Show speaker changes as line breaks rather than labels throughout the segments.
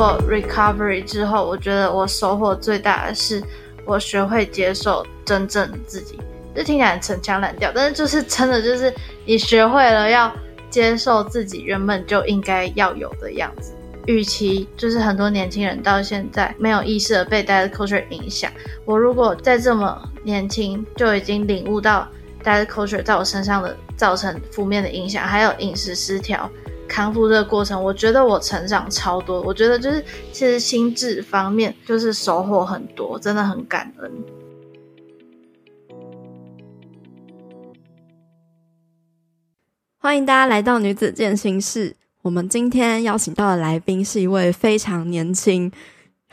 过 recovery 之后，我觉得我收获最大的是我学会接受真正自己。这听起来很陈腔滥调，但是就是真的，就是你学会了要接受自己原本就应该要有的样子。与其就是很多年轻人到现在没有意识的被 diet culture 影响，我如果在这么年轻就已经领悟到 diet culture 在我身上的造成负面的影响，还有饮食失调康复这个过程，我觉得我成长超多。我觉得就是其实心智方面就是收获很多，真的很感恩。
欢迎大家来到女子健心室。我们今天邀请到的来宾是一位非常年轻，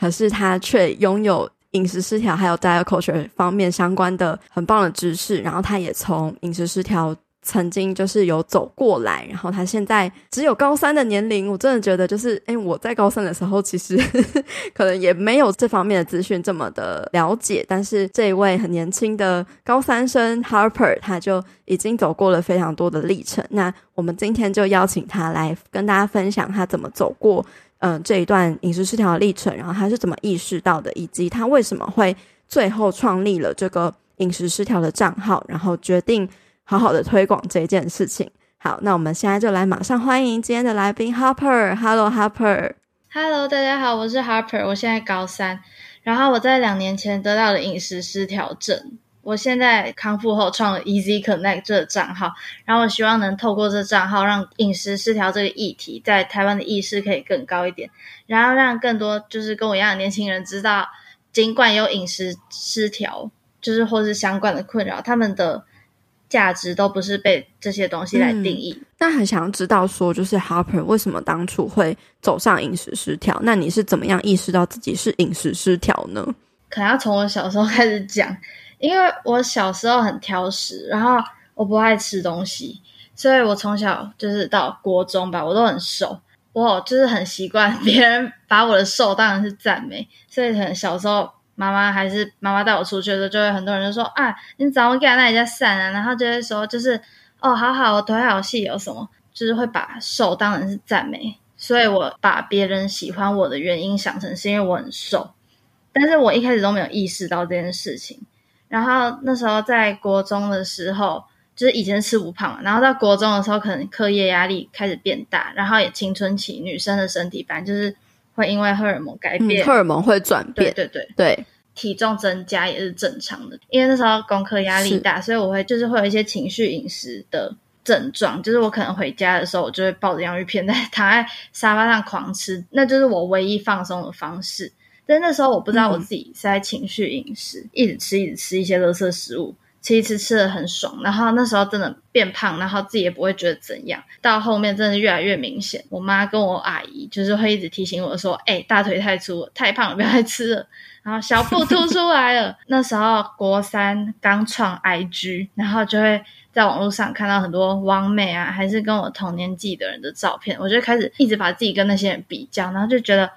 可是他却拥有饮食失调还有 diet culture 方面相关的很棒的知识。然后他也从饮食失调。曾经就是有走过来，然后他现在只有高三的年龄，我真的觉得就是，诶，我在高三的时候其实 可能也没有这方面的资讯这么的了解，但是这一位很年轻的高三生 Harper，他就已经走过了非常多的历程。那我们今天就邀请他来跟大家分享他怎么走过，嗯、这一段饮食失调的历程，然后他是怎么意识到的，以及他为什么会最后创立了这个饮食失调的账号，然后决定。好好的推广这件事情。好，那我们现在就来马上欢迎今天的来宾 Harper。Hello，Harper。
Hello，大家好，我是 Harper，我现在高三。然后我在两年前得到了饮食失调症。我现在康复后创了 Easy Connect 这个账号，然后我希望能透过这账号让饮食失调这个议题在台湾的意识可以更高一点，然后让更多就是跟我一样的年轻人知道，尽管有饮食失调，就是或是相关的困扰，他们的。价值都不是被这些东西来定义。嗯，
那很想知道说，就是 Harper 为什么当初会走上饮食失调？那你是怎么样意识到自己是饮食失调呢？
可能要从我小时候开始讲，因为我小时候很挑食，然后我不爱吃东西，所以我从小就是到国中吧，我都很瘦，我就是很习惯别人把我的瘦当然是赞美，所以可能小时候。妈妈还是妈妈带我出去的时候，就会很多人就说啊，你怎么给那人家散啊？然后就会说，就是哦，好好，我腿好细，有什么？就是会把瘦当成是赞美，所以我把别人喜欢我的原因想成是因为我很瘦，但是我一开始都没有意识到这件事情。然后那时候在国中的时候，就是以前吃不胖嘛，然后到国中的时候，可能课业压力开始变大，然后也青春期，女生的身体反正就是。会因为荷尔蒙改变，
嗯、荷尔蒙会转变，
对对对
对，
体重增加也是正常的。因为那时候功课压力大，所以我会就是会有一些情绪饮食的症状，就是我可能回家的时候，我就会抱着洋芋片在躺在沙发上狂吃，那就是我唯一放松的方式。但那时候我不知道我自己是在情绪饮食，嗯、一直吃一直吃一些垃圾食物。吃一吃吃的很爽，然后那时候真的变胖，然后自己也不会觉得怎样。到后面真的越来越明显，我妈跟我阿姨就是会一直提醒我说：“哎、大腿太粗，太胖了，不要再吃了。”然后小腹凸出来了。那时候国三刚创 IG，然后就会在网络上看到很多网美啊，还是跟我同年纪的人的照片，我就开始一直把自己跟那些人比较，然后就觉得。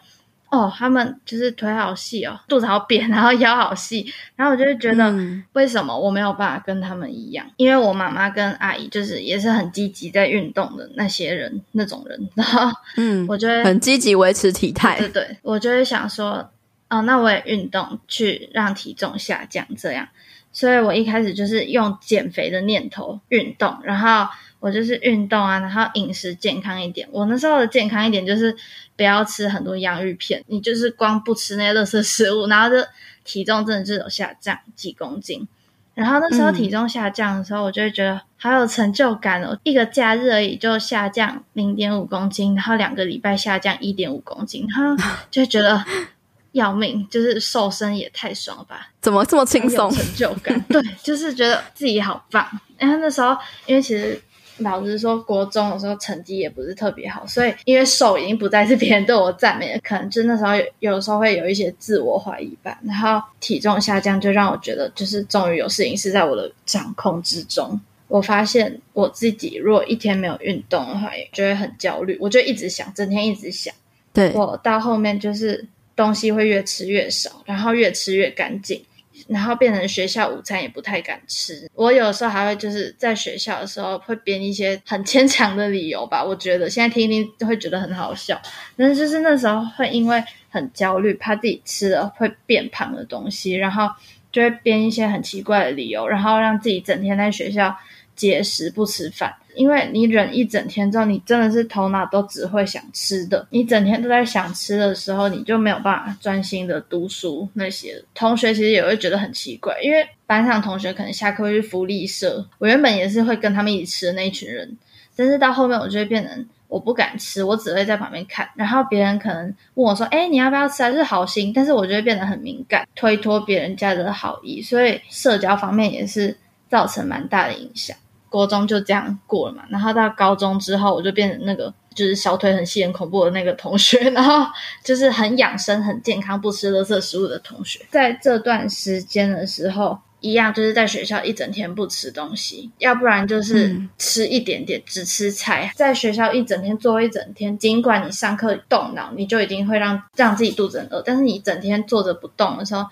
哦，他们就是腿好细哦，肚子好扁，然后腰好细，然后我就会觉得，为什么我没有办法跟他们一样？嗯、因为我妈妈跟阿姨就是也是很积极在运动的那些人，那种人，然后嗯，我觉得
很积极维持体态，
对，对对，我就会想说，哦，那我也运动去让体重下降，这样，所以我一开始就是用减肥的念头运动，然后。我就是运动啊，然后饮食健康一点。我那时候的健康一点就是不要吃很多洋芋片，你就是光不吃那些垃圾食物，然后就体重真的就有下降几公斤。然后那时候体重下降的时候，我就会觉得好有成就感哦，一个假日而已就下降零点五公斤，然后两个礼拜下降一点五公斤，然后就会觉得 要命，就是瘦身也太爽了吧？
怎么这么轻松？
成就感，对，就是觉得自己好棒。然后那时候因为其实。老实说，国中的时候成绩也不是特别好，所以因为瘦已经不再是别人对我赞美了，可能就那时候有有时候会有一些自我怀疑吧。然后体重下降，就让我觉得就是终于有事情是在我的掌控之中。我发现我自己如果一天没有运动的话，也就会很焦虑，我就一直想，整天一直想。对，我到后面就是东西会越吃越少，然后越吃越干净。然后变成学校午餐也不太敢吃。我有时候还会就是在学校的时候会编一些很牵强的理由吧，我觉得现在听一听会觉得很好笑，但是就是那时候会因为很焦虑，怕自己吃了会变胖的东西，然后就会编一些很奇怪的理由，然后让自己整天在学校节食不吃饭。因为你忍一整天之后，你真的是头脑都只会想吃的。你整天都在想吃的时候，你就没有办法专心的读书。那些同学其实也会觉得很奇怪，因为班上同学可能下课会去福利社，我原本也是会跟他们一起吃的那一群人，但是到后面我就会变成我不敢吃，我只会在旁边看。然后别人可能问我说：“哎，你要不要吃？”还是好心，但是我就会变得很敏感，推脱别人家的好意，所以社交方面也是造成蛮大的影响。国中就这样过了嘛，然后到高中之后，我就变成那个就是小腿很细、很恐怖的那个同学，然后就是很养生、很健康、不吃垃圾食物的同学。在这段时间的时候，一样就是在学校一整天不吃东西，要不然就是吃一点点，只吃菜。在学校一整天坐一整天，尽管你上课动脑，你就一定会让让自己肚子很饿，但是你整天坐着不动的时候，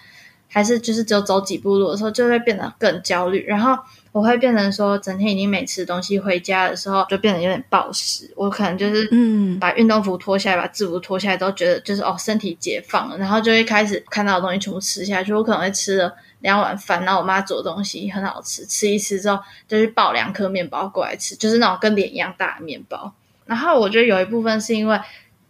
还是就是只有走几步路的时候，就会变得更焦虑，然后。我会变成说，整天已经没吃东西，回家的时候就变得有点暴食。我可能就是，嗯，把运动服脱下来，把制服脱下来，都觉得就是哦，身体解放了，然后就会开始看到的东西全部吃下去。我可能会吃了两碗饭，然后我妈做的东西很好吃，吃一吃之后就去抱两颗面包过来吃，就是那种跟脸一样大的面包。然后我觉得有一部分是因为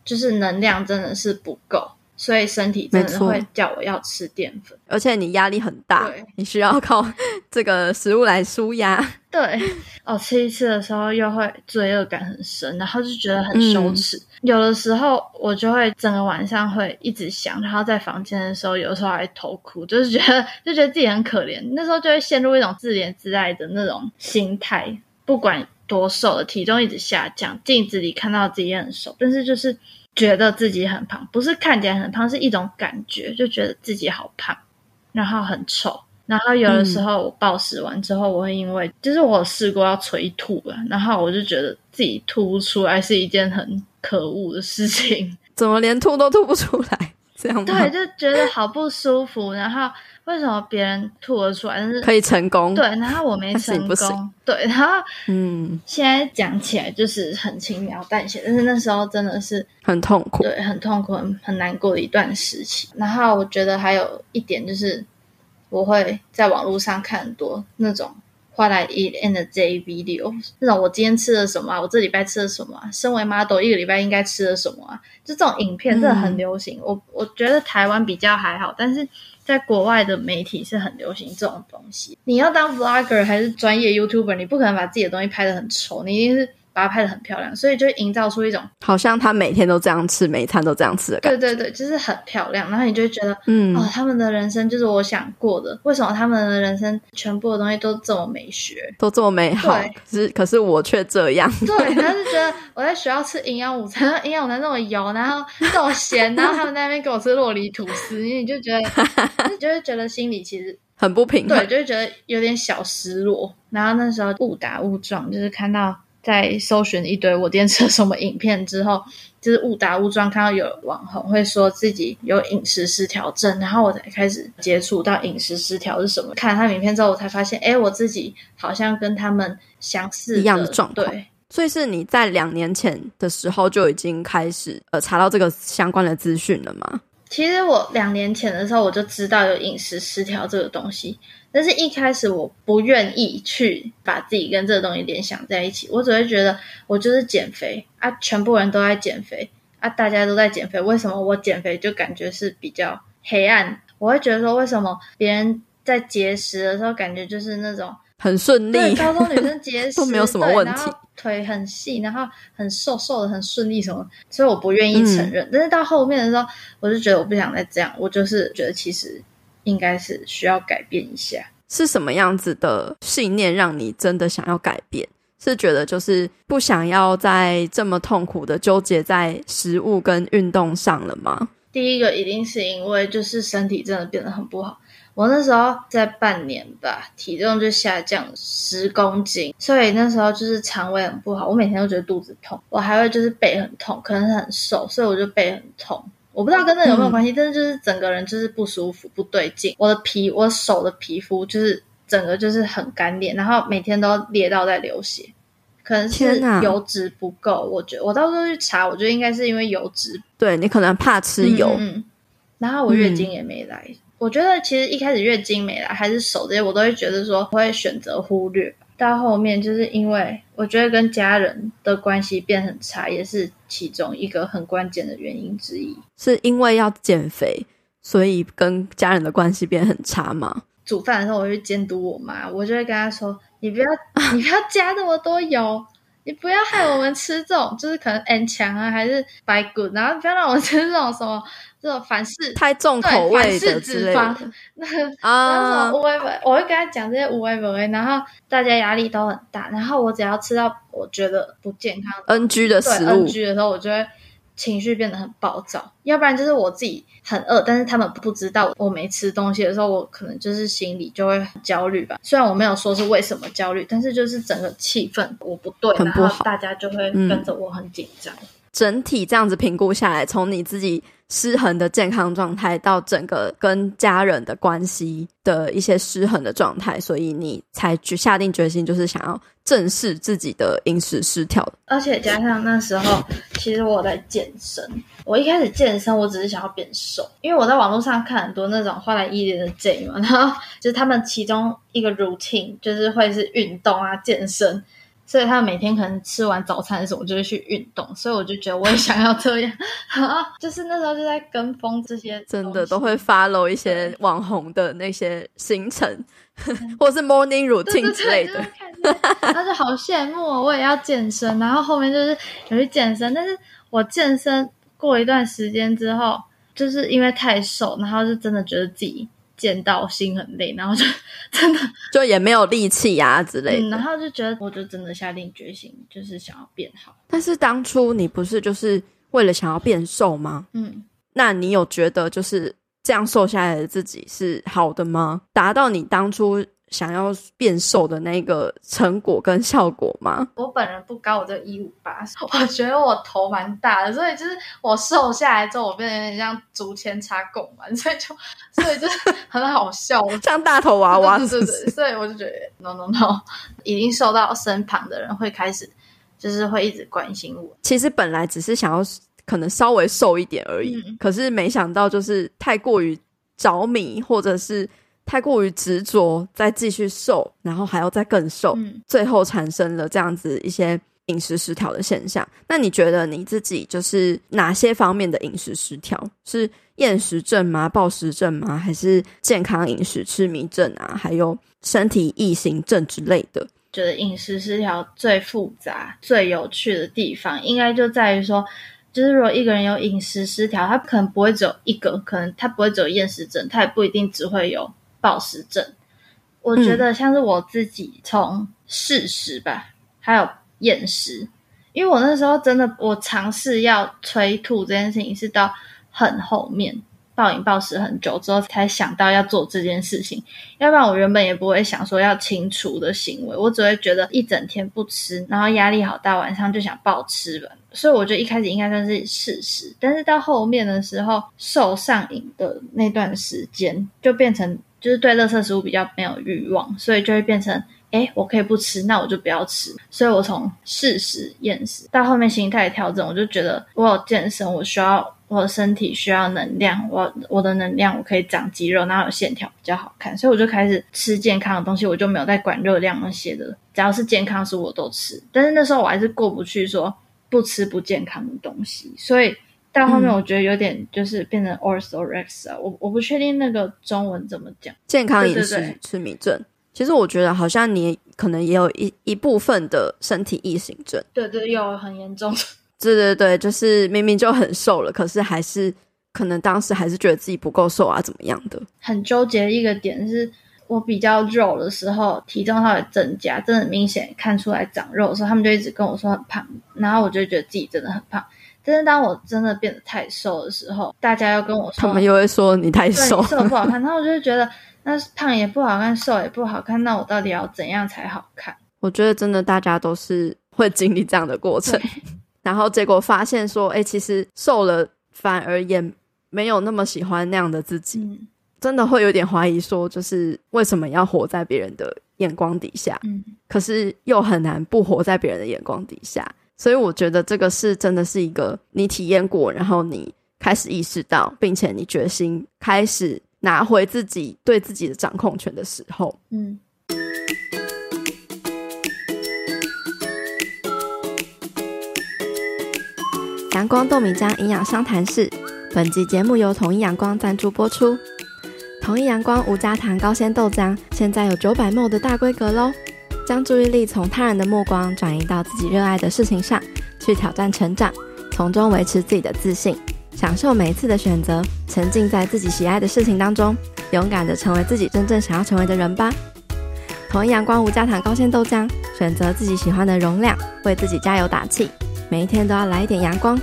就是能量真的是不够。所以身体真的会叫我要吃淀粉，
而且你压力很大，你需要靠这个食物来舒压。
对，哦，吃一次的时候又会罪恶感很深，然后就觉得很羞耻。嗯、有的时候我就会整个晚上会一直想，然后在房间的时候，有时候还偷哭，就是觉得就觉得自己很可怜。那时候就会陷入一种自怜自爱的那种心态，不管多瘦的体重一直下降，镜子里看到自己也很瘦，但是就是。觉得自己很胖，不是看起来很胖，是一种感觉，就觉得自己好胖，然后很丑。然后有的时候我暴食完之后，我会因为、嗯、就是我有试过要催吐了，然后我就觉得自己吐不出来是一件很可恶的事情。
怎么连吐都吐不出来？这样
对，就觉得好不舒服，然后。为什么别人吐了出来，但是
可以成功？
对，然后我没成功。对，然后嗯，现在讲起来就是很轻描淡写，但是那时候真的是
很痛苦，
对，很痛苦，很很难过的一段时期。然后我觉得还有一点就是，我会在网络上看很多那种。What I eat in a day video，那种我今天吃了什么啊？我这礼拜吃了什么啊？身为 model 一个礼拜应该吃了什么啊？就这种影片真的很流行。嗯、我我觉得台湾比较还好，但是在国外的媒体是很流行这种东西。你要当 vlogger 还是专业 YouTuber，你不可能把自己的东西拍得很丑，你一定是。把它拍的很漂亮，所以就营造出一种
好像他每天都这样吃，每一餐都这样吃的感觉。
对对对，就是很漂亮。然后你就会觉得，嗯，哦，他们的人生就是我想过的。为什么他们的人生全部的东西都这么美学，
都这么美好？对，可是可是我却这样。
对，他是觉得我在学校吃营养午餐，营养午餐那么油，然后这么咸，然后他们在那边给我吃洛梨吐司，因为你就觉得，你就会觉得心里其实
很不平衡，
对，就会觉得有点小失落。然后那时候误打误撞，就是看到。在搜寻一堆我今天吃了什么影片之后，就是误打误撞看到有网红会说自己有饮食失调症，然后我才开始接触到饮食失调是什么。看了他的影片之后，我才发现，哎，我自己好像跟他们相似
一样的状况。
对，
所以是你在两年前的时候就已经开始呃查到这个相关的资讯了吗？
其实我两年前的时候我就知道有饮食失调这个东西。但是，一开始我不愿意去把自己跟这个东西联想在一起，我只会觉得我就是减肥啊，全部人都在减肥啊，大家都在减肥，为什么我减肥就感觉是比较黑暗？我会觉得说，为什么别人在节食的时候感觉就是那种
很顺利？
对，高中女生节食
都没有什么问题，
腿很细，然后很瘦瘦的，很顺利什么，所以我不愿意承认。嗯、但是到后面的时候，我就觉得我不想再这样，我就是觉得其实。应该是需要改变一下，
是什么样子的信念让你真的想要改变？是觉得就是不想要再这么痛苦的纠结在食物跟运动上了吗？
第一个一定是因为就是身体真的变得很不好。我那时候在半年吧，体重就下降十公斤，所以那时候就是肠胃很不好，我每天都觉得肚子痛，我还会就是背很痛，可能是很瘦，所以我就背很痛。我不知道跟那有没有关系，嗯、但是就是整个人就是不舒服、不对劲。我的皮，我手的皮肤就是整个就是很干裂，然后每天都裂到在流血，可能是油脂不够。我觉得我到时候去查，我觉得应该是因为油脂。
对，你可能怕吃油，
嗯，嗯，然后我月经也没来。嗯、我觉得其实一开始月经没来，还是手这些，我都会觉得说我会选择忽略。到后面就是因为我觉得跟家人的关系变很差，也是其中一个很关键的原因之一。
是因为要减肥，所以跟家人的关系变很差吗？
煮饭的时候我会监督我妈，我就会跟她说：“你不要，你不要加那么多油。”你不要害我们吃这种，就是可能 N 强啊，还是白骨，然后不要让我们吃这种什么这种反式
太重口味的
脂肪。那啊，我会我会跟他讲这些无为不为，然后大家压力都很大，然后我只要吃到我觉得不健康
NG 的食物
NG 的时候，我就会。情绪变得很暴躁，要不然就是我自己很饿，但是他们不知道我没吃东西的时候，我可能就是心里就会很焦虑吧。虽然我没有说是为什么焦虑，但是就是整个气氛我不
对，
然后大家就会跟着我很紧张。
嗯。整体这样子评估下来，从你自己。失衡的健康状态到整个跟家人的关系的一些失衡的状态，所以你才去下定决心，就是想要正视自己的饮食失调。
而且加上那时候，其实我在健身。我一开始健身，我只是想要变瘦，因为我在网络上看很多那种花来一脸的 J 嘛，然后就是他们其中一个 routine 就是会是运动啊、健身。所以他每天可能吃完早餐的时候，我就会去运动。所以我就觉得我也想要这样，就是那时候就在跟风这些，
真的都会 follow 一些网红的那些行程，或是 morning routine 之类的。
他就好羡慕我，我也要健身。然后后面就是有去健身，但是我健身过一段时间之后，就是因为太瘦，然后就真的觉得自己。见到心很累，然后就 真的
就也没有力气呀之类的、
嗯，然后就觉得我就真的下定决心，就是想要变好。
但是当初你不是就是为了想要变瘦吗？
嗯，
那你有觉得就是这样瘦下来的自己是好的吗？达到你当初？想要变瘦的那个成果跟效果吗？
我本人不高，我就一五八，我觉得我头蛮大的，所以就是我瘦下来之后，我变得有点像竹签插贡丸，所以就 所以就是很好笑，
像大头娃娃，
对对对，所以我就觉得 no no no，已经瘦到身旁的人会开始就是会一直关心我。
其实本来只是想要可能稍微瘦一点而已，嗯、可是没想到就是太过于着迷，或者是。太过于执着，再继续瘦，然后还要再更瘦，嗯、最后产生了这样子一些饮食失调的现象。那你觉得你自己就是哪些方面的饮食失调？是厌食症吗？暴食症吗？还是健康饮食痴迷症啊？还有身体异形症之类的？
觉得饮食失调最复杂、最有趣的地方，应该就在于说，就是如果一个人有饮食失调，他可能不会只有一个，可能他不会只有厌食症，他也不一定只会有。暴食症，我觉得像是我自己从试食吧，嗯、还有厌食，因为我那时候真的我尝试要催吐这件事情是到很后面暴饮暴食很久之后才想到要做这件事情，要不然我原本也不会想说要清除的行为，我只会觉得一整天不吃，然后压力好大，晚上就想暴吃吧，所以我觉得一开始应该算是试食，但是到后面的时候受上瘾的那段时间就变成。就是对垃圾食物比较没有欲望，所以就会变成，诶，我可以不吃，那我就不要吃。所以我从试食厌食到后面心态调整，我就觉得我有健身，我需要我的身体需要能量，我我的能量我可以长肌肉，然后有线条比较好看，所以我就开始吃健康的东西，我就没有再管热量那些的，只要是健康食物我都吃。但是那时候我还是过不去说不吃不健康的东西，所以。到后面我觉得有点就是变成 orthorexia，我我不确定那个中文怎么讲。
健康饮食痴迷症，其实我觉得好像你可能也有一一部分的身体异形症。
对对，有很严重。
对对对，就是明明就很瘦了，可是还是可能当时还是觉得自己不够瘦啊，怎么样的？
很纠结的一个点是，我比较肉的时候，体重稍微增加，真的明显看出来长肉的时候，他们就一直跟我说很胖，然后我就觉得自己真的很胖。但是当我真的变得太瘦的时候，大家又跟我说，
他们又会说你太瘦，
瘦不好 看。然后我就觉得，那胖也不好看，瘦也不好看，那我到底要怎样才好看？
我觉得真的大家都是会经历这样的过程，然后结果发现说，哎、欸，其实瘦了反而也没有那么喜欢那样的自己，
嗯、
真的会有点怀疑说，就是为什么要活在别人的眼光底下？
嗯，
可是又很难不活在别人的眼光底下。所以我觉得这个是真的是一个你体验过，然后你开始意识到，并且你决心开始拿回自己对自己的掌控权的时候。
嗯。
阳光豆米浆营养商谈室，本集节目由统一阳光赞助播出。统一阳光无加糖高纤豆浆，现在有九百 ml 的大规格喽！将注意力从他人的目光转移到自己热爱的事情上，去挑战成长，从中维持自己的自信，享受每一次的选择，沉浸在自己喜爱的事情当中，勇敢的成为自己真正想要成为的人吧！同一阳光无加糖高纤豆浆，选择自己喜欢的容量，为自己加油打气。每一天都要来一点阳光。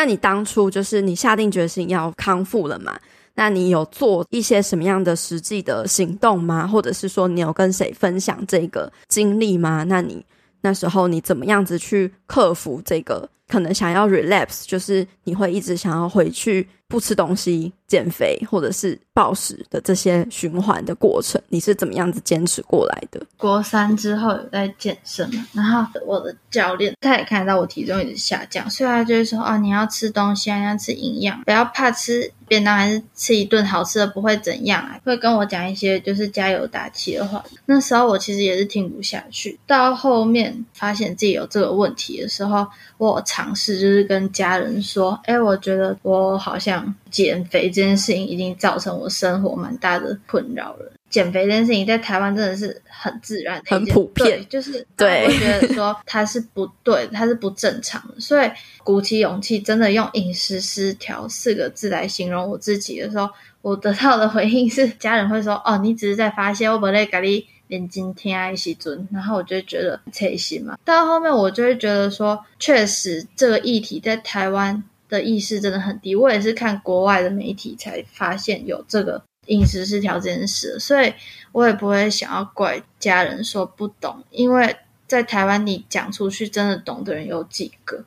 那你当初就是你下定决心要康复了吗？那你有做一些什么样的实际的行动吗？或者是说你有跟谁分享这个经历吗？那你那时候你怎么样子去克服这个？可能想要 relapse，就是你会一直想要回去不吃东西、减肥，或者是暴食的这些循环的过程，你是怎么样子坚持过来的？
国三之后有在健身嘛，然后我的教练他也看到我体重一直下降，所以他就会说：“哦，你要吃东西啊，你要吃营养，不要怕吃便当，还是吃一顿好吃的不会怎样啊。”会跟我讲一些就是加油打气的话。那时候我其实也是听不下去，到后面发现自己有这个问题的时候，我尝试就是跟家人说：“哎，我觉得我好像减肥这件事情已经造成我生活蛮大的困扰了。减肥这件事情在台湾真的是很自然、
很普遍，
就是对，我觉得说它是不对，它是不正常的。所以鼓起勇气，真的用饮食失调四个字来形容我自己的时候，我得到的回应是家人会说：‘哦，你只是在发泄，我不会跟你。’”连今天爱惜尊，然后我就觉得开心嘛。到后面我就会觉得说，确实这个议题在台湾的意识真的很低。我也是看国外的媒体才发现有这个饮食失调这件事，所以我也不会想要怪家人说不懂，因为在台湾你讲出去真的懂的人有几个。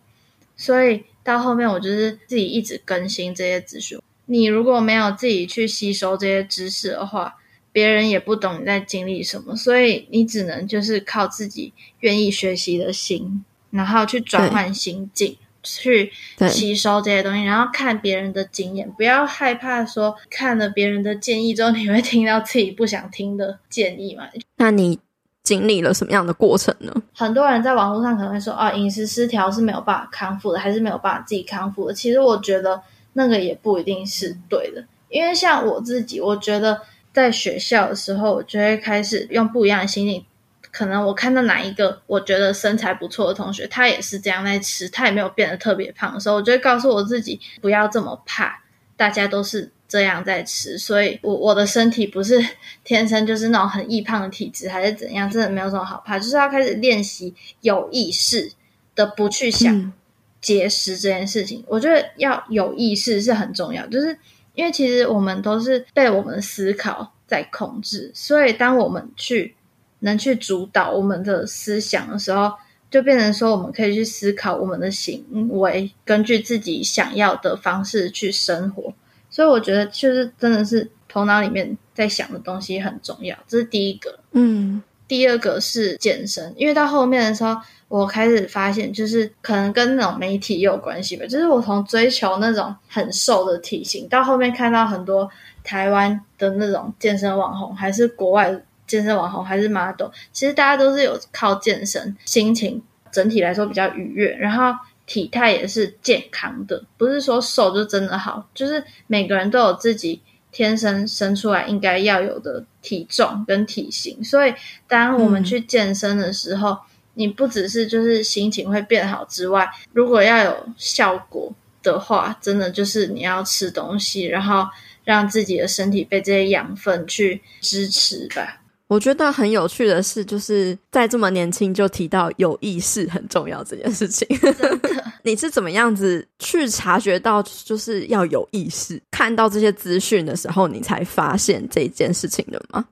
所以到后面我就是自己一直更新这些资讯。你如果没有自己去吸收这些知识的话，别人也不懂你在经历什么，所以你只能就是靠自己愿意学习的心，然后去转换心境，去吸收这些东西，然后看别人的经验，不要害怕说看了别人的建议之后，你会听到自己不想听的建议嘛？
那你经历了什么样的过程呢？
很多人在网络上可能会说，啊，饮食失调是没有办法康复的，还是没有办法自己康复的？其实我觉得那个也不一定是对的，因为像我自己，我觉得。在学校的时候，我就会开始用不一样的心情。可能我看到哪一个我觉得身材不错的同学，他也是这样在吃，他也没有变得特别胖的时候，我就会告诉我自己不要这么怕。大家都是这样在吃，所以我我的身体不是 天生就是那种很易胖的体质，还是怎样，真的没有什么好怕。就是要开始练习有意识的不去想节食这件事情。嗯。我觉得要有意识是很重要，就是。因为其实我们都是被我们的思考在控制，所以当我们去能去主导我们的思想的时候，就变成说我们可以去思考我们的行为，根据自己想要的方式去生活。所以我觉得，就是真的是头脑里面在想的东西很重要，这是第一个。嗯。第二个是健身，因为到后面的时候，我开始发现，就是可能跟那种媒体也有关系吧。就是我从追求那种很瘦的体型，到后面看到很多台湾的那种健身网红，还是国外的健身网红，还是 model，其实大家都是有靠健身，心情整体来说比较愉悦，然后体态也是健康的，不是说瘦就真的好，就是每个人都有自己。天生生出来应该要有的体重跟体型，所以当我们去健身的时候，嗯、你不只是就是心情会变好之外，如果要有效果的话，真的就是你要吃东西，然后让自己的身体被这些养分去支持吧。
我觉得很有趣的是，就是在这么年轻就提到有意识很重要这件事情。你是怎么样子去察觉到就是要有意识？看到这些资讯的时候，你才发现这件事情的吗？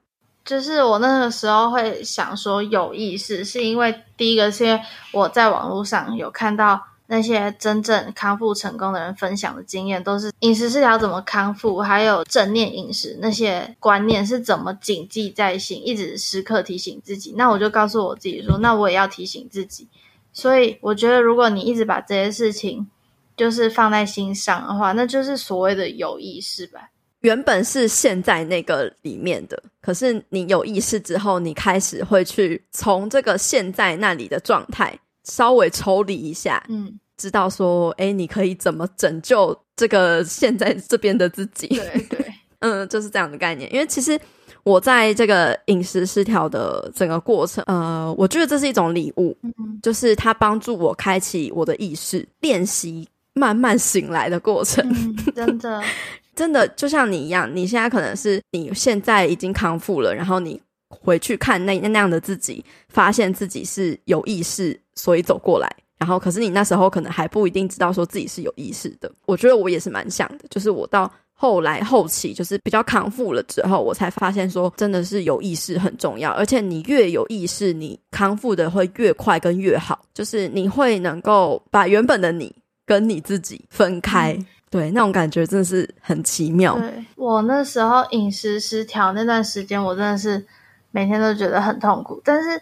就是我那个时候会想说有意识，是因为第一个是因为我在网络上有看到那些真正康复成功的人分享的经验，都是饮食失调怎么康复，还有正念饮食那些观念是怎么谨记在心，一直时刻提醒自己。那我就告诉我自己说，那我也要提醒自己。所以我觉得，如果你一直把这些事情就是放在心上的话，那就是所谓的有意识吧。
原本是陷在那个里面的，可是你有意识之后，你开始会去从这个陷在那里的状态稍微抽离一下，
嗯，
知道说，哎，你可以怎么拯救这个现在这边的自己？
对 对，
嗯，就是这样的概念。因为其实我在这个饮食失调的整个过程，呃，我觉得这是一种礼物，
嗯，
就是它帮助我开启我的意识，练习慢慢醒来的过程，
嗯，真的。
真的就像你一样，你现在可能是你现在已经康复了，然后你回去看那那样的自己，发现自己是有意识，所以走过来。然后，可是你那时候可能还不一定知道说自己是有意识的。我觉得我也是蛮像的，就是我到后来后期，就是比较康复了之后，我才发现说，真的是有意识很重要。而且你越有意识，你康复的会越快跟越好，就是你会能够把原本的你跟你自己分开。嗯对，那种感觉真的是很奇妙。
对，我那时候饮食失调那段时间，我真的是每天都觉得很痛苦。但是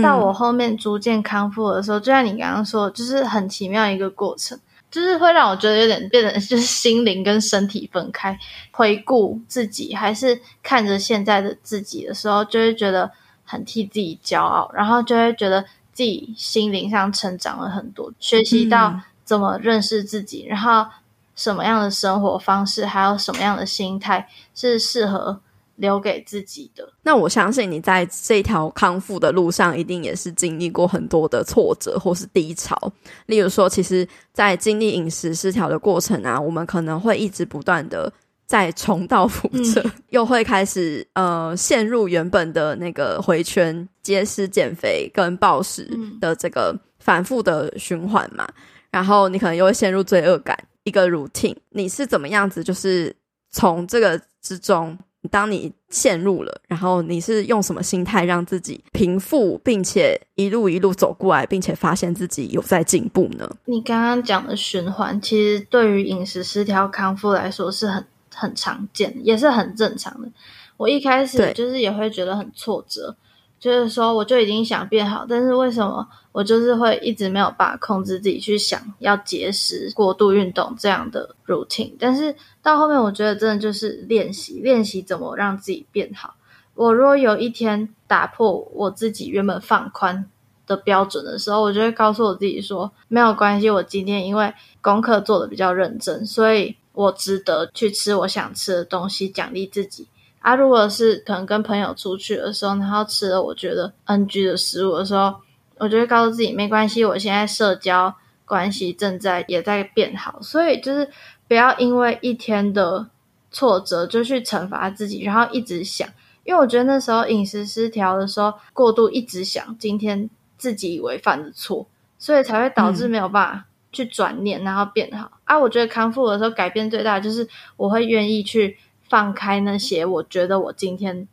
到我后面逐渐康复的时候，嗯、就像你刚刚说，就是很奇妙一个过程，就是会让我觉得有点变成就是心灵跟身体分开。回顾自己，还是看着现在的自己的时候，就会觉得很替自己骄傲，然后就会觉得自己心灵上成长了很多，学习到怎么认识自己，嗯、然后。什么样的生活方式，还有什么样的心态是适合留给自己的？
那我相信你在这条康复的路上，一定也是经历过很多的挫折或是低潮。例如说，其实，在经历饮食失调的过程啊，我们可能会一直不断的在重蹈覆辙，嗯、又会开始呃陷入原本的那个回圈，节食、减肥跟暴食的这个反复的循环嘛。嗯、然后你可能又会陷入罪恶感。一个 routine，你是怎么样子？就是从这个之中，当你陷入了，然后你是用什么心态让自己平复，并且一路一路走过来，并且发现自己有在进步呢？
你刚刚讲的循环，其实对于饮食失调康复来说是很很常见，也是很正常的。我一开始就是也会觉得很挫折。就是说，我就已经想变好，但是为什么我就是会一直没有办法控制自己去想要节食、过度运动这样的 routine？但是到后面，我觉得真的就是练习，练习怎么让自己变好。我如果有一天打破我自己原本放宽的标准的时候，我就会告诉我自己说，没有关系，我今天因为功课做得比较认真，所以我值得去吃我想吃的东西，奖励自己。啊，如果是可能跟朋友出去的时候，然后吃了我觉得 NG 的食物的时候，我就会告诉自己没关系，我现在社交关系正在也在变好，所以就是不要因为一天的挫折就去惩罚自己，然后一直想，因为我觉得那时候饮食失调的时候过度一直想今天自己以为犯的错，所以才会导致没有办法去转念，然后变好。啊，我觉得康复的时候改变最大的就是我会愿意去。放开那些我觉得我今天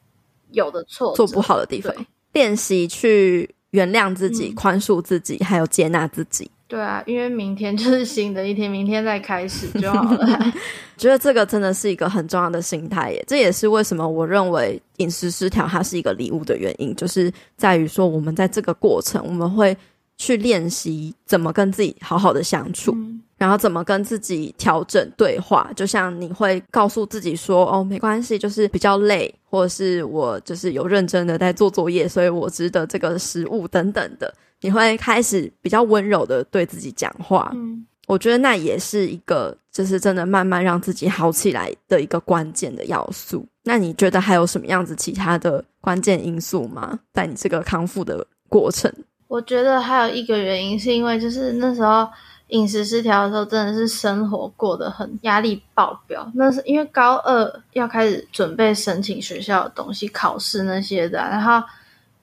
有的错
做不好的地方，练习去原谅自己、嗯、宽恕自己，还有接纳自己。
对啊，因为明天就是新的一天，明天再开始就好了。
觉得这个真的是一个很重要的心态耶，这也是为什么我认为饮食失调它是一个礼物的原因，就是在于说我们在这个过程，我们会去练习怎么跟自己好好的相处。嗯然后怎么跟自己调整对话？就像你会告诉自己说：“哦，没关系，就是比较累，或者是我就是有认真的在做作业，所以我值得这个食物等等的。”你会开始比较温柔的对自己讲话。嗯，我觉得那也是一个就是真的慢慢让自己好起来的一个关键的要素。那你觉得还有什么样子其他的关键因素吗？在你这个康复的过程？
我觉得还有一个原因是因为就是那时候。饮食失调的时候，真的是生活过得很压力爆表。那是因为高二要开始准备申请学校的东西、考试那些的，然后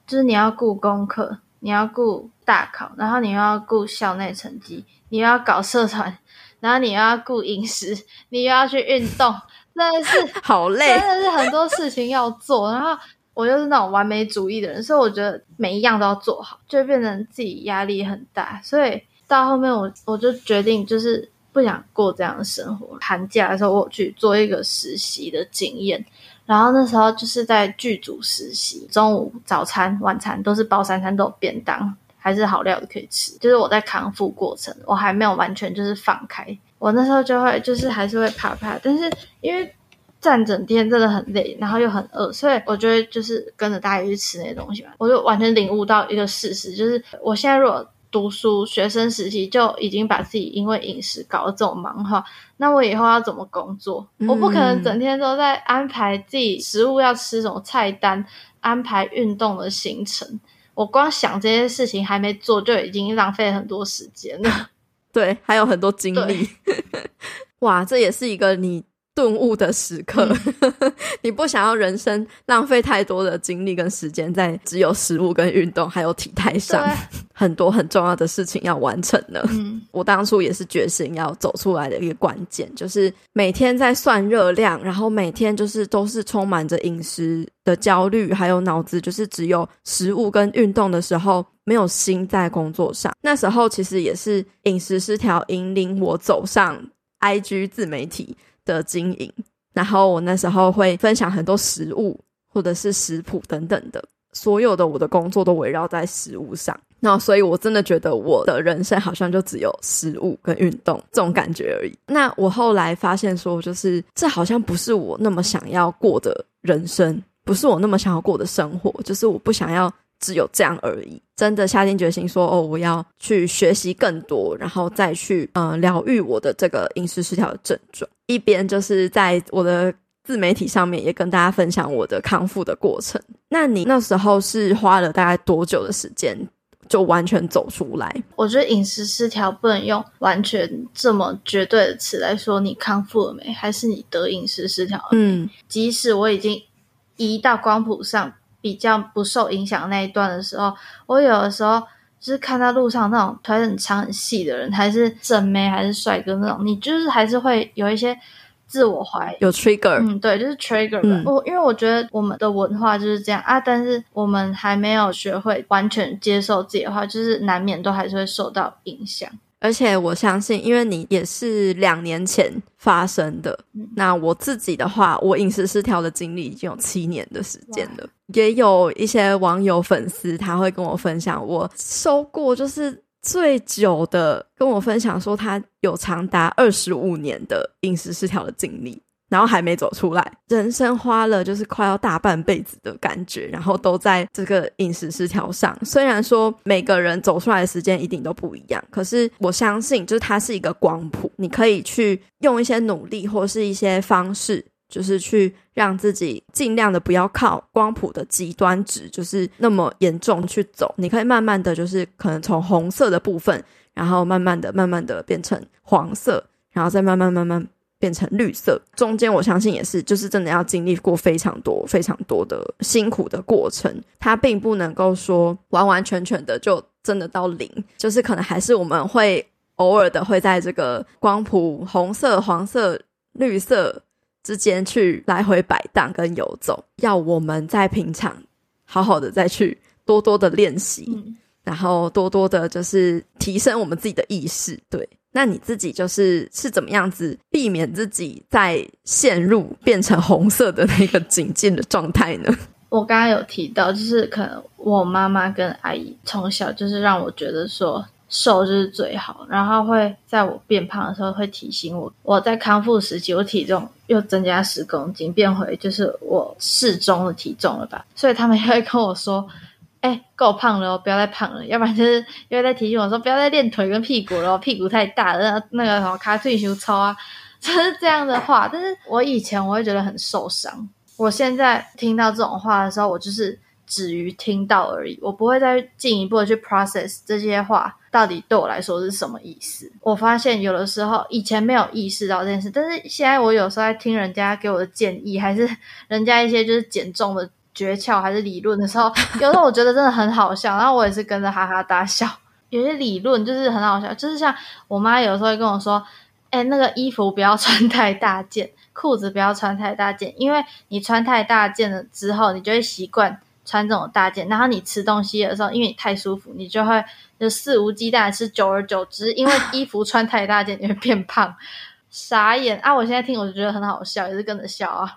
就是你要顾功课，你要顾大考，然后你又要顾校内成绩，你又要搞社团，然后你又要顾饮食，你又要去运动，真的是
好累，
真的是很多事情要做。然后我又是那种完美主义的人，所以我觉得每一样都要做好，就会变成自己压力很大。所以到后面我我就决定就是不想过这样的生活。寒假的时候我去做一个实习的经验，然后那时候就是在剧组实习，中午、早餐、晚餐都是包三餐都有便当，还是好料的可以吃。就是我在康复过程，我还没有完全就是放开。我那时候就会就是还是会怕怕，但是因为站整天真的很累，然后又很饿，所以我就会就是跟着大家去吃那些东西嘛。我就完全领悟到一个事实，就是我现在如果读书学生时期就已经把自己因为饮食搞得这么忙的话，那我以后要怎么工作？嗯、我不可能整天都在安排自己食物要吃什么菜单，安排运动的行程。我光想这些事情还没做，就已经浪费很多时间了。
对，还有很多精力。哇，这也是一个你顿悟的时刻。嗯、你不想要人生浪费太多的精力跟时间在只有食物跟运动还有体态上，很多很重要的事情要完成呢。嗯、我当初也是决心要走出来的一个关键，就是每天在算热量，然后每天就是都是充满着饮食的焦虑，还有脑子就是只有食物跟运动的时候。没有心在工作上，那时候其实也是饮食失调引领我走上 IG 自媒体的经营。然后我那时候会分享很多食物或者是食谱等等的，所有的我的工作都围绕在食物上。那所以我真的觉得我的人生好像就只有食物跟运动这种感觉而已。那我后来发现说，就是这好像不是我那么想要过的人生，不是我那么想要过的生活，就是我不想要。只有这样而已，真的下定决心说哦，我要去学习更多，然后再去嗯疗愈我的这个饮食失调的症状。一边就是在我的自媒体上面也跟大家分享我的康复的过程。那你那时候是花了大概多久的时间就完全走出来？
我觉得饮食失调不能用完全这么绝对的词来说，你康复了没？还是你得饮食失调了没？嗯，即使我已经移到光谱上。比较不受影响那一段的时候，我有的时候就是看到路上那种腿很长很细的人，还是正妹还是帅哥那种，你就是还是会有一些自我怀疑，
有 trigger，
嗯，对，就是 trigger 吧。我、嗯、因为我觉得我们的文化就是这样啊，但是我们还没有学会完全接受自己的话，就是难免都还是会受到影响。
而且我相信，因为你也是两年前发生的，嗯、那我自己的话，我饮食失调的经历已经有七年的时间了。也有一些网友粉丝他会跟我分享，我收过就是最久的，跟我分享说他有长达二十五年的饮食失调的经历。然后还没走出来，人生花了就是快要大半辈子的感觉，然后都在这个饮食失调上。虽然说每个人走出来的时间一定都不一样，可是我相信，就是它是一个光谱，你可以去用一些努力或是一些方式，就是去让自己尽量的不要靠光谱的极端值，就是那么严重去走。你可以慢慢的就是可能从红色的部分，然后慢慢的、慢慢的变成黄色，然后再慢慢、慢慢。变成绿色，中间我相信也是，就是真的要经历过非常多、非常多的辛苦的过程，它并不能够说完完全全的就真的到零，就是可能还是我们会偶尔的会在这个光谱红色、黄色、绿色之间去来回摆荡跟游走，要我们在平常好好的再去多多的练习，嗯、然后多多的就是提升我们自己的意识，对。那你自己就是是怎么样子避免自己在陷入变成红色的那个警戒的状态呢？
我刚刚有提到，就是可能我妈妈跟阿姨从小就是让我觉得说瘦就是最好，然后会在我变胖的时候会提醒我，我在康复时期我体重又增加十公斤，变回就是我适中的体重了吧，所以他们也会跟我说。哎，够胖了哦，不要再胖了，要不然就是又在提醒我说不要再练腿跟屁股了，屁股太大了，那个什么卡腿修操啊，就是这样的话。但是我以前我会觉得很受伤，我现在听到这种话的时候，我就是止于听到而已，我不会再进一步的去 process 这些话到底对我来说是什么意思。我发现有的时候以前没有意识到这件事，但是现在我有时候在听人家给我的建议，还是人家一些就是减重的。诀窍还是理论的时候，有时候我觉得真的很好笑，然后我也是跟着哈哈大笑。有些理论就是很好笑，就是像我妈有时候会跟我说：“、哎，那个衣服不要穿太大件，裤子不要穿太大件，因为你穿太大件了之后，你就会习惯穿这种大件，然后你吃东西的时候，因为你太舒服，你就会就肆无忌惮吃，久而久之，因为衣服穿太大件，你会变胖。傻眼啊！我现在听我就觉得很好笑，也是跟着笑啊。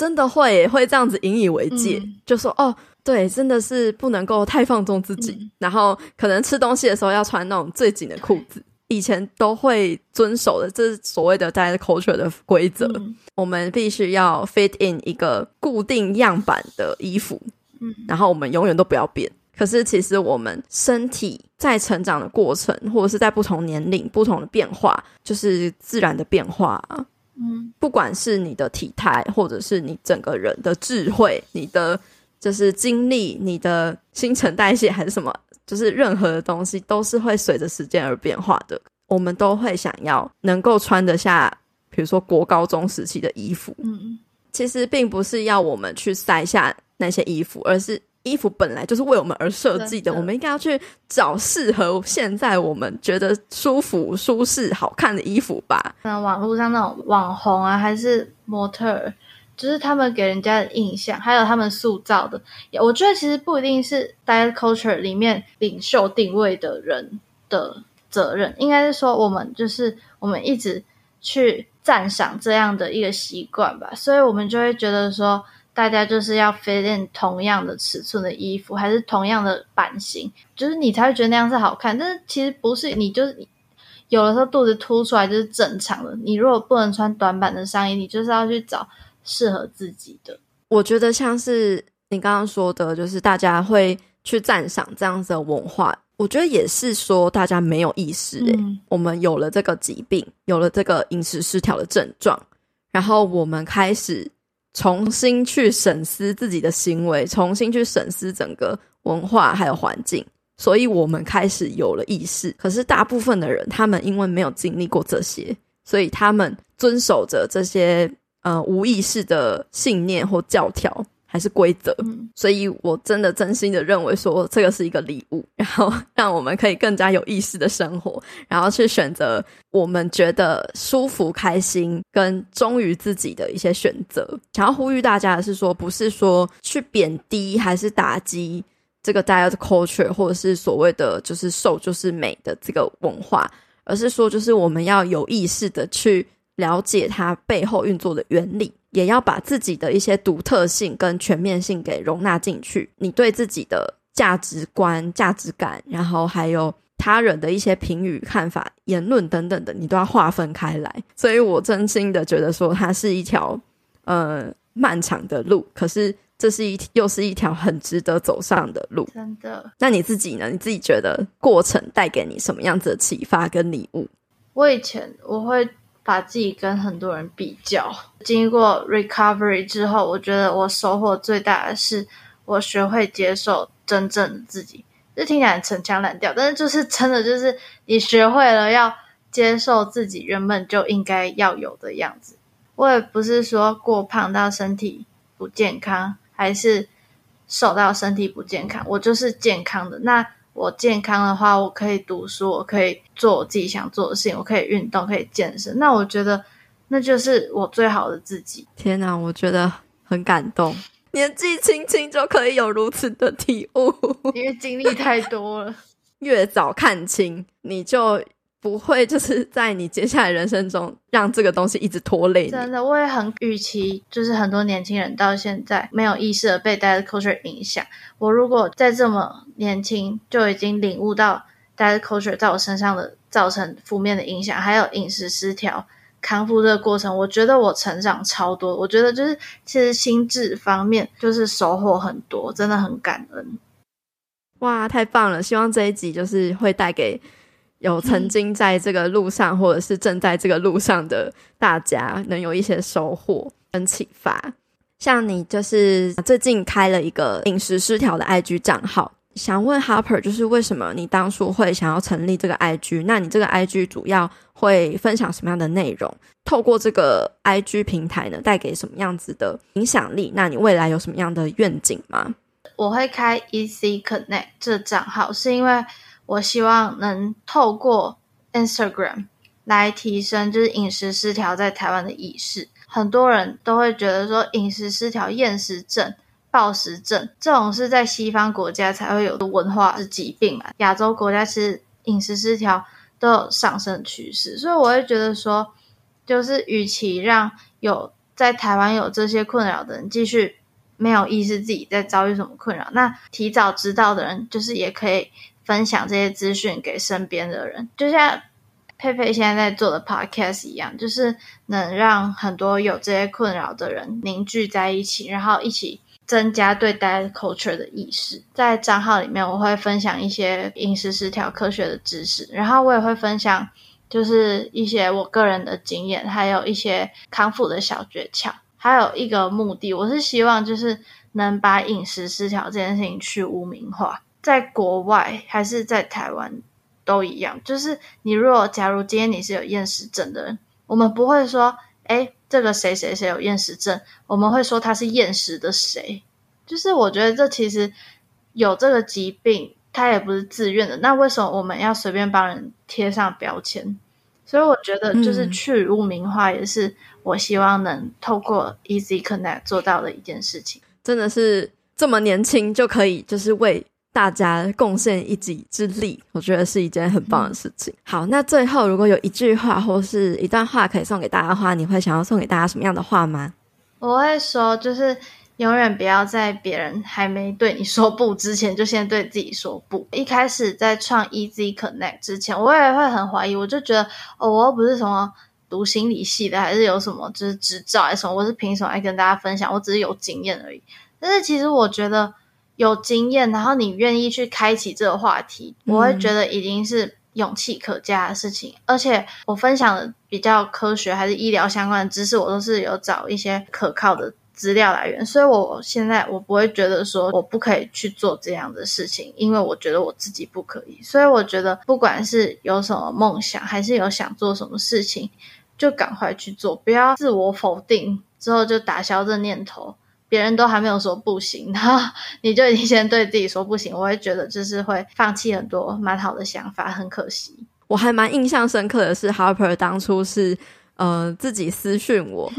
真的会会这样子引以为戒，嗯、就说哦，对，真的是不能够太放纵自己，嗯、然后可能吃东西的时候要穿那种最紧的裤子。以前都会遵守的，这是所谓的 diet culture 的规则。嗯、我们必须要 fit in 一个固定样板的衣服，嗯，然后我们永远都不要变。可是其实我们身体在成长的过程，或者是在不同年龄、不同的变化，就是自然的变化啊。嗯，不管是你的体态，或者是你整个人的智慧，你的就是经历，你的新陈代谢还是什么。就是任何的东西都是会随着时间而变化的，我们都会想要能够穿得下，比如说国高中时期的衣服。嗯，其实并不是要我们去塞下那些衣服，而是衣服本来就是为我们而设计的，的我们应该要去找适合现在我们觉得舒服、舒适、好看的衣服吧。
那网络上那种网红啊，还是模特。就是他们给人家的印象，还有他们塑造的，我觉得其实不一定是 diet culture 里面领袖定位的人的责任，应该是说我们就是我们一直去赞赏这样的一个习惯吧，所以我们就会觉得说，大家就是要 fit in 同样的尺寸的衣服，还是同样的版型，就是你才会觉得那样是好看。但是其实不是，你就是有的时候肚子凸出来就是正常的。你如果不能穿短版的上衣，你就是要去找。适合自己的，
我觉得像是你刚刚说的，就是大家会去赞赏这样子的文化。我觉得也是说大家没有意识、欸，诶、嗯，我们有了这个疾病，有了这个饮食失调的症状，然后我们开始重新去审视自己的行为，重新去审视整个文化还有环境，所以我们开始有了意识。可是大部分的人，他们因为没有经历过这些，所以他们遵守着这些。呃，无意识的信念或教条还是规则，嗯，所以我真的真心的认为说，这个是一个礼物，然后让我们可以更加有意识的生活，然后去选择我们觉得舒服、开心跟忠于自己的一些选择。想要呼吁大家的是说，不是说去贬低还是打击这个 diet culture，或者是所谓的就是瘦就是美的这个文化，而是说，就是我们要有意识的去。了解它背后运作的原理，也要把自己的一些独特性跟全面性给容纳进去。你对自己的价值观、价值感，然后还有他人的一些评语、看法、言论等等的，你都要划分开来。所以我真心的觉得说，它是一条呃漫长的路，可是这是一又是一条很值得走上的路。
真的？
那你自己呢？你自己觉得过程带给你什么样子的启发跟礼物？
我以前我会。把自己跟很多人比较，经过 recovery 之后，我觉得我收获最大的是，我学会接受真正的自己。这听起来很陈腔滥调，但是就是真的，就是你学会了要接受自己原本就应该要有的样子。我也不是说过胖到身体不健康，还是瘦到身体不健康，我就是健康的。那我健康的话，我可以读书，我可以做我自己想做的事情，我可以运动，可以健身。那我觉得那就是我最好的自己。
天哪，我觉得很感动。年纪轻轻就可以有如此的体悟，
因为经历太多了。
越早看清，你就。不会，就是在你接下来人生中让这个东西一直拖累你。
真的，我也很预期，就是很多年轻人到现在没有意识的被 diet culture 影响。我如果在这么年轻就已经领悟到 diet culture 在我身上的造成负面的影响，还有饮食失调康复这个过程，我觉得我成长超多。我觉得就是其实心智方面就是收获很多，真的很感恩。
哇，太棒了！希望这一集就是会带给。有曾经在这个路上，或者是正在这个路上的大家，能有一些收获跟启发。像你就是最近开了一个饮食失调的 IG 账号，想问 Harper，就是为什么你当初会想要成立这个 IG？那你这个 IG 主要会分享什么样的内容？透过这个 IG 平台呢，带给什么样子的影响力？那你未来有什么样的愿景吗？
我会开 Easy Connect 这账号，是因为。我希望能透过 Instagram 来提升就是饮食失调在台湾的意识。很多人都会觉得说饮食失调、厌食症、暴食症这种是在西方国家才会有的文化是疾病嘛，亚洲国家其实饮食失调都有上升趋势，所以我会觉得说，就是与其让有在台湾有这些困扰的人继续没有意识自己在遭遇什么困扰，那提早知道的人就是也可以分享这些资讯给身边的人，就像。佩佩现在在做的 podcast 一样，就是能让很多有这些困扰的人凝聚在一起，然后一起增加对 diet culture 的意识。在账号里面，我会分享一些饮食失调科学的知识，然后我也会分享就是一些我个人的经验，还有一些康复的小诀窍。还有一个目的，我是希望就是能把饮食失调这件事情去污名化，在国外还是在台湾。都一样，就是你如果假如今天你是有厌食症的人，我们不会说，诶，这个谁谁谁有厌食症，我们会说他是厌食的谁。就是我觉得这其实有这个疾病，他也不是自愿的，那为什么我们要随便帮人贴上标签？所以我觉得就是去污名化，也是我希望能透过 Easy Connect 做到的一件事情。
真的是这么年轻就可以，就是为。大家贡献一己之力，我觉得是一件很棒的事情。好，那最后如果有一句话或是一段话可以送给大家的话，你会想要送给大家什么样的话吗？
我会说，就是永远不要在别人还没对你说不之前，就先对自己说不。一开始在创 Easy Connect 之前，我也会很怀疑，我就觉得哦，我又不是什么读心理系的，还是有什么就是执照还是什么，我是凭什么来跟大家分享？我只是有经验而已。但是其实我觉得。有经验，然后你愿意去开启这个话题，我会觉得已经是勇气可嘉的事情。嗯、而且我分享的比较科学还是医疗相关的知识，我都是有找一些可靠的资料来源，所以我现在我不会觉得说我不可以去做这样的事情，因为我觉得我自己不可以。所以我觉得不管是有什么梦想，还是有想做什么事情，就赶快去做，不要自我否定之后就打消这念头。别人都还没有说不行，然后你就已经先对自己说不行，我会觉得就是会放弃很多蛮好的想法，很可惜。
我还蛮印象深刻的是，Harper 当初是呃自己私讯我，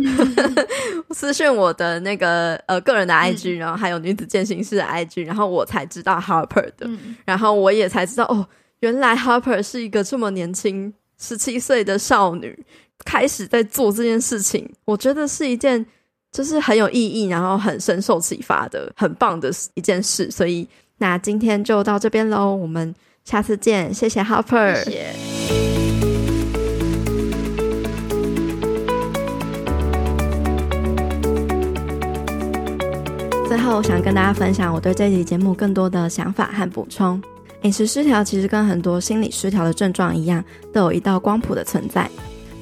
私讯我的那个呃个人的 IG，、嗯、然后还有女子健行室的 IG，然后我才知道 Harper 的，嗯、然后我也才知道哦，原来 Harper 是一个这么年轻，十七岁的少女，开始在做这件事情，我觉得是一件。就是很有意义，然后很深受启发的，很棒的一件事。所以，那今天就到这边喽，我们下次见，谢谢 Harper。谢谢。最后，我想跟大家分享我对这集节目更多的想法和补充。饮食失调其实跟很多心理失调的症状一样，都有一道光谱的存在。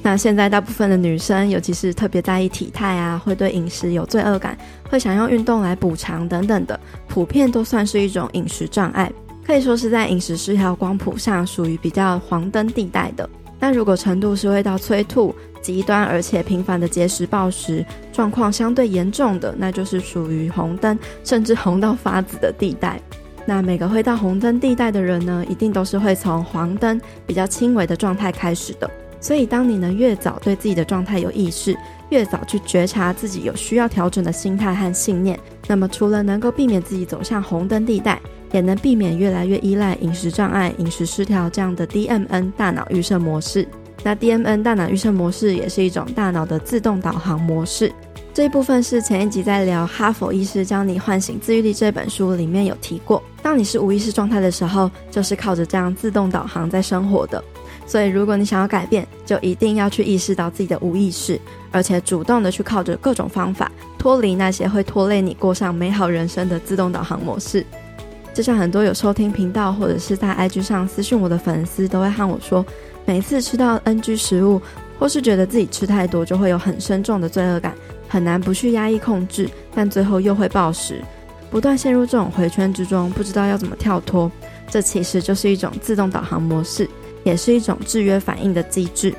那现在大部分的女生，尤其是特别在意体态啊，会对饮食有罪恶感，会想用运动来补偿等等的，普遍都算是一种饮食障碍，可以说是在饮食失调光谱上属于比较黄灯地带的。但如果程度是会到催吐、极端而且频繁的节食暴食，状况相对严重的，那就是属于红灯，甚至红到发紫的地带。那每个会到红灯地带的人呢，一定都是会从黄灯比较轻微的状态开始的。所以，当你能越早对自己的状态有意识，越早去觉察自己有需要调整的心态和信念，那么除了能够避免自己走向红灯地带，也能避免越来越依赖饮食障碍、饮食失调这样的 DMN 大脑预设模式。那 DMN 大脑预设模式也是一种大脑的自动导航模式。这一部分是前一集在聊《哈佛医师教你唤醒自愈力》这本书里面有提过。当你是无意识状态的时候，就是靠着这样自动导航在生活的。所以，如果你想要改变，就一定要去意识到自己的无意识，而且主动的去靠着各种方法脱离那些会拖累你过上美好人生的自动导航模式。就像很多有收听频道或者是在 IG 上私讯我的粉丝都会和我说，每次吃到 NG 食物，或是觉得自己吃太多，就会有很深重的罪恶感，很难不去压抑控制，但最后又会暴食，不断陷入这种回圈之中，不知道要怎么跳脱。这其实就是一种自动导航模式。也是一种制约反应的机制，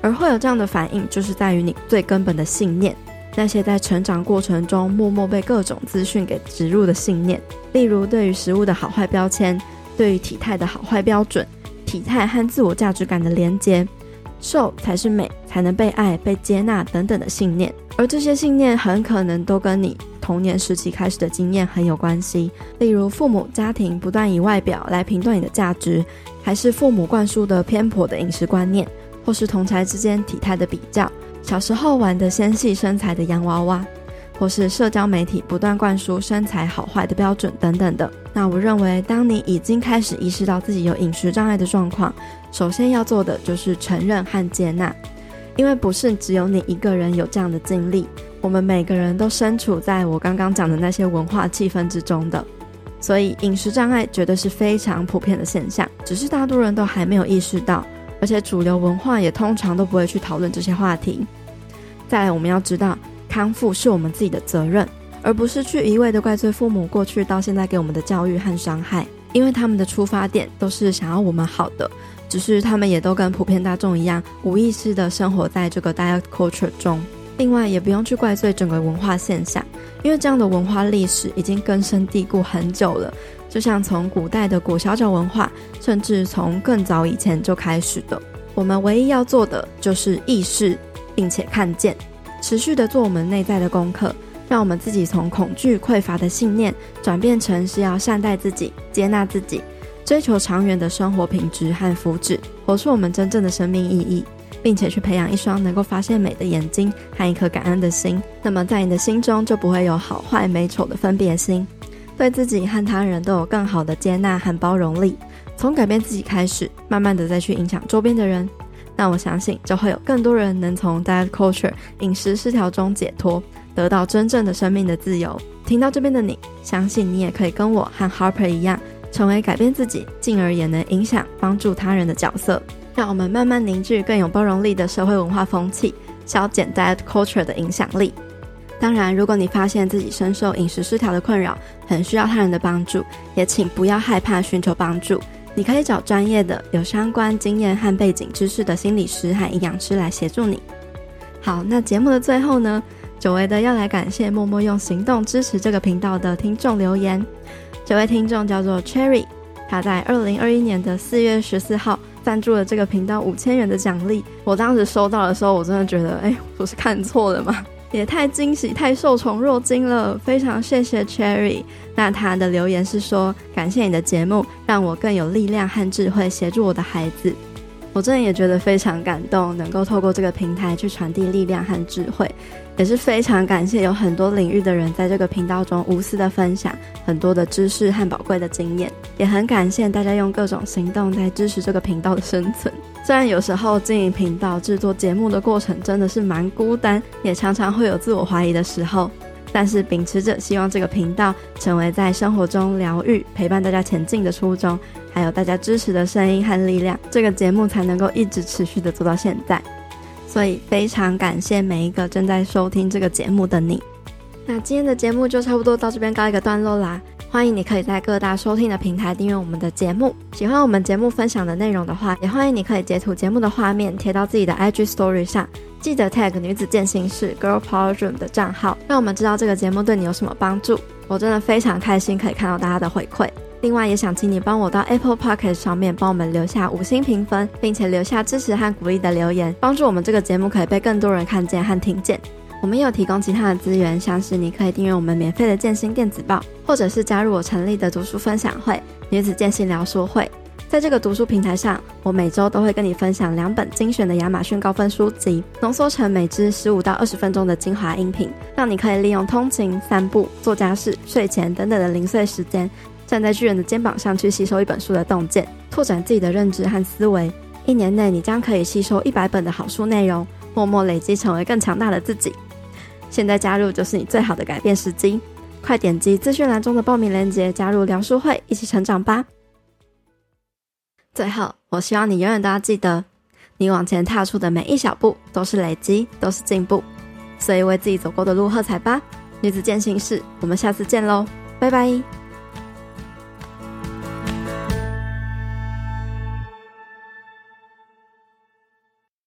而会有这样的反应，就是在于你最根本的信念，那些在成长过程中默默被各种资讯给植入的信念，例如对于食物的好坏标签，对于体态的好坏标准，体态和自我价值感的连接，瘦才是美，才能被爱、被接纳等等的信念。而这些信念很可能都跟你童年时期开始的经验很有关系，例如父母家庭不断以外表来评断你的价值，还是父母灌输的偏颇的饮食观念，或是同侪之间体态的比较，小时候玩的纤细身材的洋娃娃，或是社交媒体不断灌输身材好坏的标准等等的。那我认为，当你已经开始意识到自己有饮食障碍的状况，首先要做的就是承认和接纳，因为不是只有你一个人有这样的经历。我们每个人都身处在我刚刚讲的那些文化气氛之中的，所以饮食障碍绝对是非常普遍的现象，只是大多人都还没有意识到，而且主流文化也通常都不会去讨论这些话题。再来，我们要知道，康复是我们自己的责任，而不是去一味的怪罪父母过去到现在给我们的教育和伤害，因为他们的出发点都是想要我们好的，只是他们也都跟普遍大众一样，无意识的生活在这个 diet culture 中。另外，也不用去怪罪整个文化现象，因为这样的文化历史已经根深蒂固很久了。就像从古代的裹小脚文化，甚至从更早以前就开始的。我们唯一要做的就是意识，并且看见，持续的做我们内在的功课，让我们自己从恐惧匮乏的信念转变成是要善待自己、接纳自己，追求长远的生活品质和福祉，活出我们真正的生命意义。并且去培养一双能够发现美的眼睛和一颗感恩的心，那么在你的心中就不会有好坏美丑的分别心，对自己和他人都有更好的接纳和包容力。从改变自己开始，慢慢的再去影响周边的人，那我相信就会有更多人能从 diet culture 饮食失调中解脱，得到真正的生命的自由。听到这边的你，相信你也可以跟我和 Harper 一样，成为改变自己，进而也能影响帮助他人的角色。让我们慢慢凝聚更有包容力的社会文化风气，消减 diet culture 的影响力。当然，如果你发现自己深受饮食失调的困扰，很需要他人的帮助，也请不要害怕寻求帮助。你可以找专业的、有相关经验和背景知识的心理师和营养师来协助你。好，那节目的最后呢，久违的要来感谢默默用行动支持这个频道的听众留言。这位听众叫做 Cherry，他在二零二一年的四月十四号。赞助了这个频道五千元的奖励，我当时收到的时候，我真的觉得，哎，我是看错了吗？也太惊喜，太受宠若惊了，非常谢谢 Cherry。那他的留言是说，感谢你的节目，让我更有力量和智慧协助我的孩子。我真的也觉得非常感动，能够透过这个平台去传递力量和智慧。也是非常感谢有很多领域的人在这个频道中无私的分享很多的知识和宝贵的经验，也很感谢大家用各种行动在支持这个频道的生存。虽然有时候经营频道、制作节目的过程真的是蛮孤单，也常常会有自我怀疑的时候，但是秉持着希望这个频道成为在生活中疗愈、陪伴大家前进的初衷，还有大家支持的声音和力量，这个节目才能够一直持续的做到现在。所以非常感谢每一个正在收听这个节目的你。那今天的节目就差不多到这边告一个段落啦。欢迎你可以在各大收听的平台订阅我们的节目。喜欢我们节目分享的内容的话，也欢迎你可以截图节目的画面贴到自己的 IG Story 上，记得 tag 女子健心室 Girl Power Room 的账号，让我们知道这个节目对你有什么帮助。我真的非常开心可以看到大家的回馈。另外也想请你帮我到 Apple Podcast 上面帮我们留下五星评分，并且留下支持和鼓励的留言，帮助我们这个节目可以被更多人看见和听见。我们也有提供其他的资源，像是你可以订阅我们免费的健心电子报，或者是加入我成立的读书分享会——女子健心聊书会。在这个读书平台上，我每周都会跟你分享两本精选的亚马逊高分书籍，浓缩成每支十五到二十分钟的精华音频，让你可以利用通勤、散步、做家事、睡前等等的零碎时间。站在巨人的肩膀上去吸收一本书的洞见，拓展自己的认知和思维。一年内，你将可以吸收一百本的好书内容，默默累积成为更强大的自己。现在加入就是你最好的改变时机，快点击资讯栏中的报名链接，加入梁书会，一起成长吧。最后，我希望你永远都要记得，你往前踏出的每一小步都是累积，都是进步。所以为自己走过的路喝彩吧，女子健行室，我们下次见喽，拜拜。